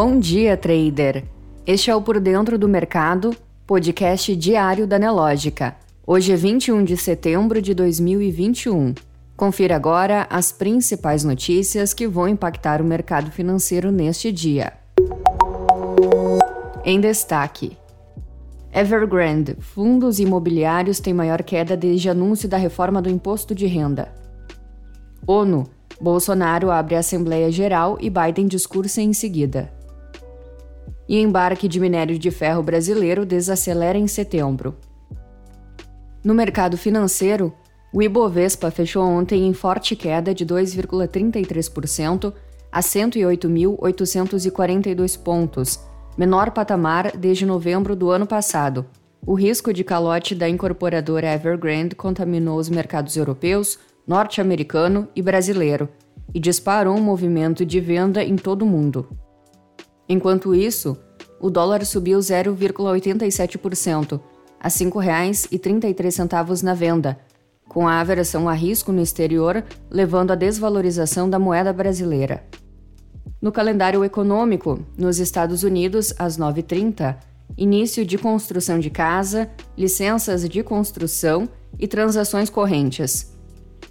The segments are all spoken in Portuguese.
Bom dia, trader! Este é o Por Dentro do Mercado, podcast diário da Nelógica. Hoje é 21 de setembro de 2021. Confira agora as principais notícias que vão impactar o mercado financeiro neste dia. Em destaque: Evergrande, fundos imobiliários têm maior queda desde anúncio da reforma do imposto de renda. ONU, Bolsonaro abre a Assembleia Geral e Biden discursa em seguida e embarque de minério de ferro brasileiro desacelera em setembro. No mercado financeiro, o Ibovespa fechou ontem em forte queda de 2,33% a 108.842 pontos, menor patamar desde novembro do ano passado. O risco de calote da incorporadora Evergrande contaminou os mercados europeus, norte-americano e brasileiro e disparou um movimento de venda em todo o mundo. Enquanto isso, o dólar subiu 0,87%, a R$ 5,33 na venda, com a aversão a risco no exterior levando à desvalorização da moeda brasileira. No calendário econômico, nos Estados Unidos, às 9h30, início de construção de casa, licenças de construção e transações correntes.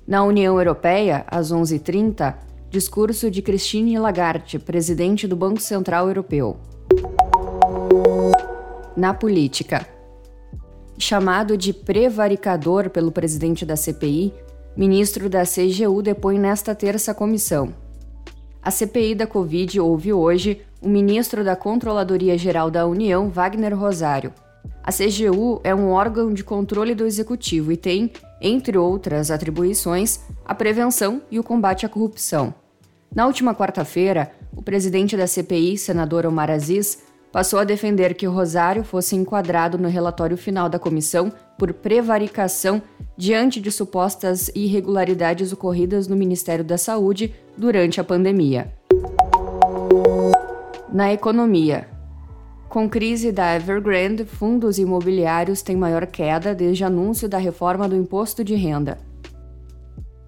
Na União Europeia, às 11h30, Discurso de Christine Lagarde, presidente do Banco Central Europeu. Na política. Chamado de prevaricador pelo presidente da CPI, ministro da CGU depõe nesta terça comissão. A CPI da Covid ouve hoje o ministro da Controladoria Geral da União, Wagner Rosário. A CGU é um órgão de controle do executivo e tem, entre outras atribuições, a prevenção e o combate à corrupção. Na última quarta-feira, o presidente da CPI, senador Omar Aziz, passou a defender que Rosário fosse enquadrado no relatório final da comissão por prevaricação diante de supostas irregularidades ocorridas no Ministério da Saúde durante a pandemia. Na economia, com crise da Evergrande, fundos imobiliários têm maior queda desde anúncio da reforma do imposto de renda.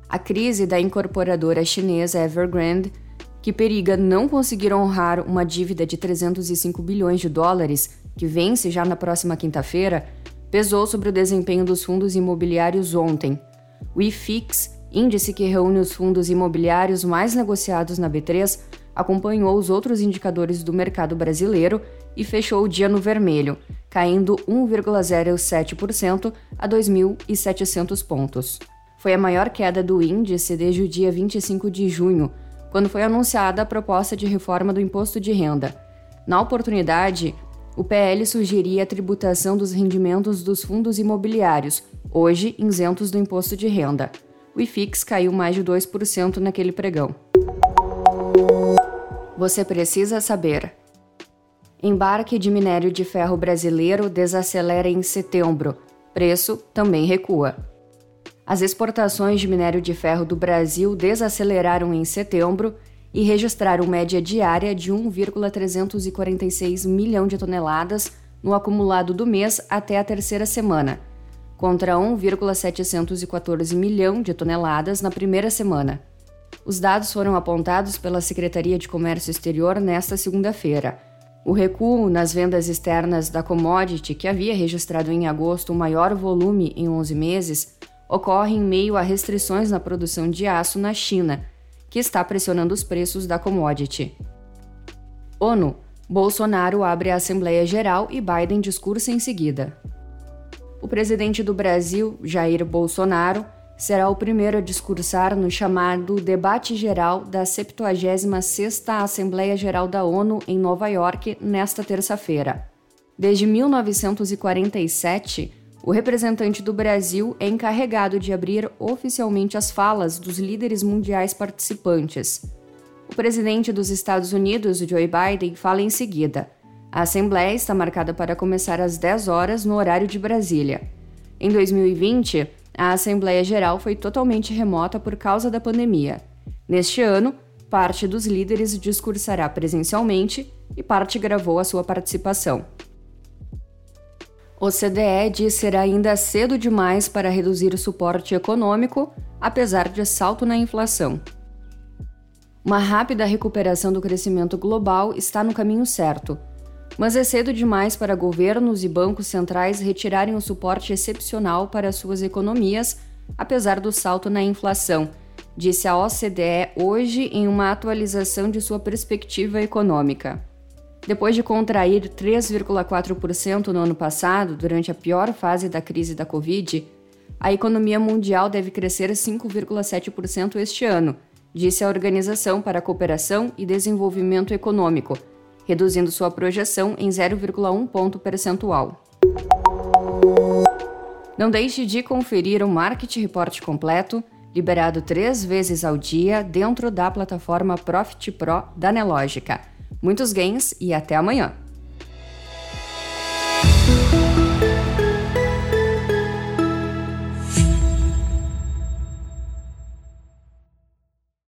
A crise da incorporadora chinesa Evergrande, que periga não conseguir honrar uma dívida de 305 bilhões de dólares, que vence já na próxima quinta-feira, pesou sobre o desempenho dos fundos imobiliários ontem. O IFIX, índice que reúne os fundos imobiliários mais negociados na B3, acompanhou os outros indicadores do mercado brasileiro e fechou o dia no vermelho, caindo 1,07% a 2.700 pontos. Foi a maior queda do índice desde o dia 25 de junho, quando foi anunciada a proposta de reforma do imposto de renda. Na oportunidade, o PL sugeria a tributação dos rendimentos dos fundos imobiliários, hoje isentos do imposto de renda. O IFIX caiu mais de 2% naquele pregão. Você precisa saber. Embarque de minério de ferro brasileiro desacelera em setembro. Preço também recua. As exportações de minério de ferro do Brasil desaceleraram em setembro e registraram média diária de 1,346 milhão de toneladas no acumulado do mês até a terceira semana, contra 1,714 milhão de toneladas na primeira semana. Os dados foram apontados pela Secretaria de Comércio Exterior nesta segunda-feira. O recuo nas vendas externas da commodity, que havia registrado em agosto o maior volume em 11 meses, ocorre em meio a restrições na produção de aço na China, que está pressionando os preços da commodity. ONU: Bolsonaro abre a Assembleia Geral e Biden discursa em seguida. O presidente do Brasil, Jair Bolsonaro, será o primeiro a discursar no chamado Debate Geral da 76ª Assembleia Geral da ONU em Nova York nesta terça-feira. Desde 1947, o representante do Brasil é encarregado de abrir oficialmente as falas dos líderes mundiais participantes. O presidente dos Estados Unidos, Joe Biden, fala em seguida. A Assembleia está marcada para começar às 10 horas no horário de Brasília. Em 2020, a Assembleia Geral foi totalmente remota por causa da pandemia. Neste ano, parte dos líderes discursará presencialmente e parte gravou a sua participação. O CDE diz ser ainda cedo demais para reduzir o suporte econômico, apesar de salto na inflação. Uma rápida recuperação do crescimento global está no caminho certo, mas é cedo demais para governos e bancos centrais retirarem o suporte excepcional para suas economias, apesar do salto na inflação, disse a OCDE hoje em uma atualização de sua perspectiva econômica. Depois de contrair 3,4% no ano passado, durante a pior fase da crise da Covid, a economia mundial deve crescer 5,7% este ano, disse a Organização para a Cooperação e Desenvolvimento Econômico, reduzindo sua projeção em 0,1 ponto percentual. Não deixe de conferir o Market Report completo, liberado três vezes ao dia dentro da plataforma Profit Pro da Nelogica. Muitos gains e até amanhã!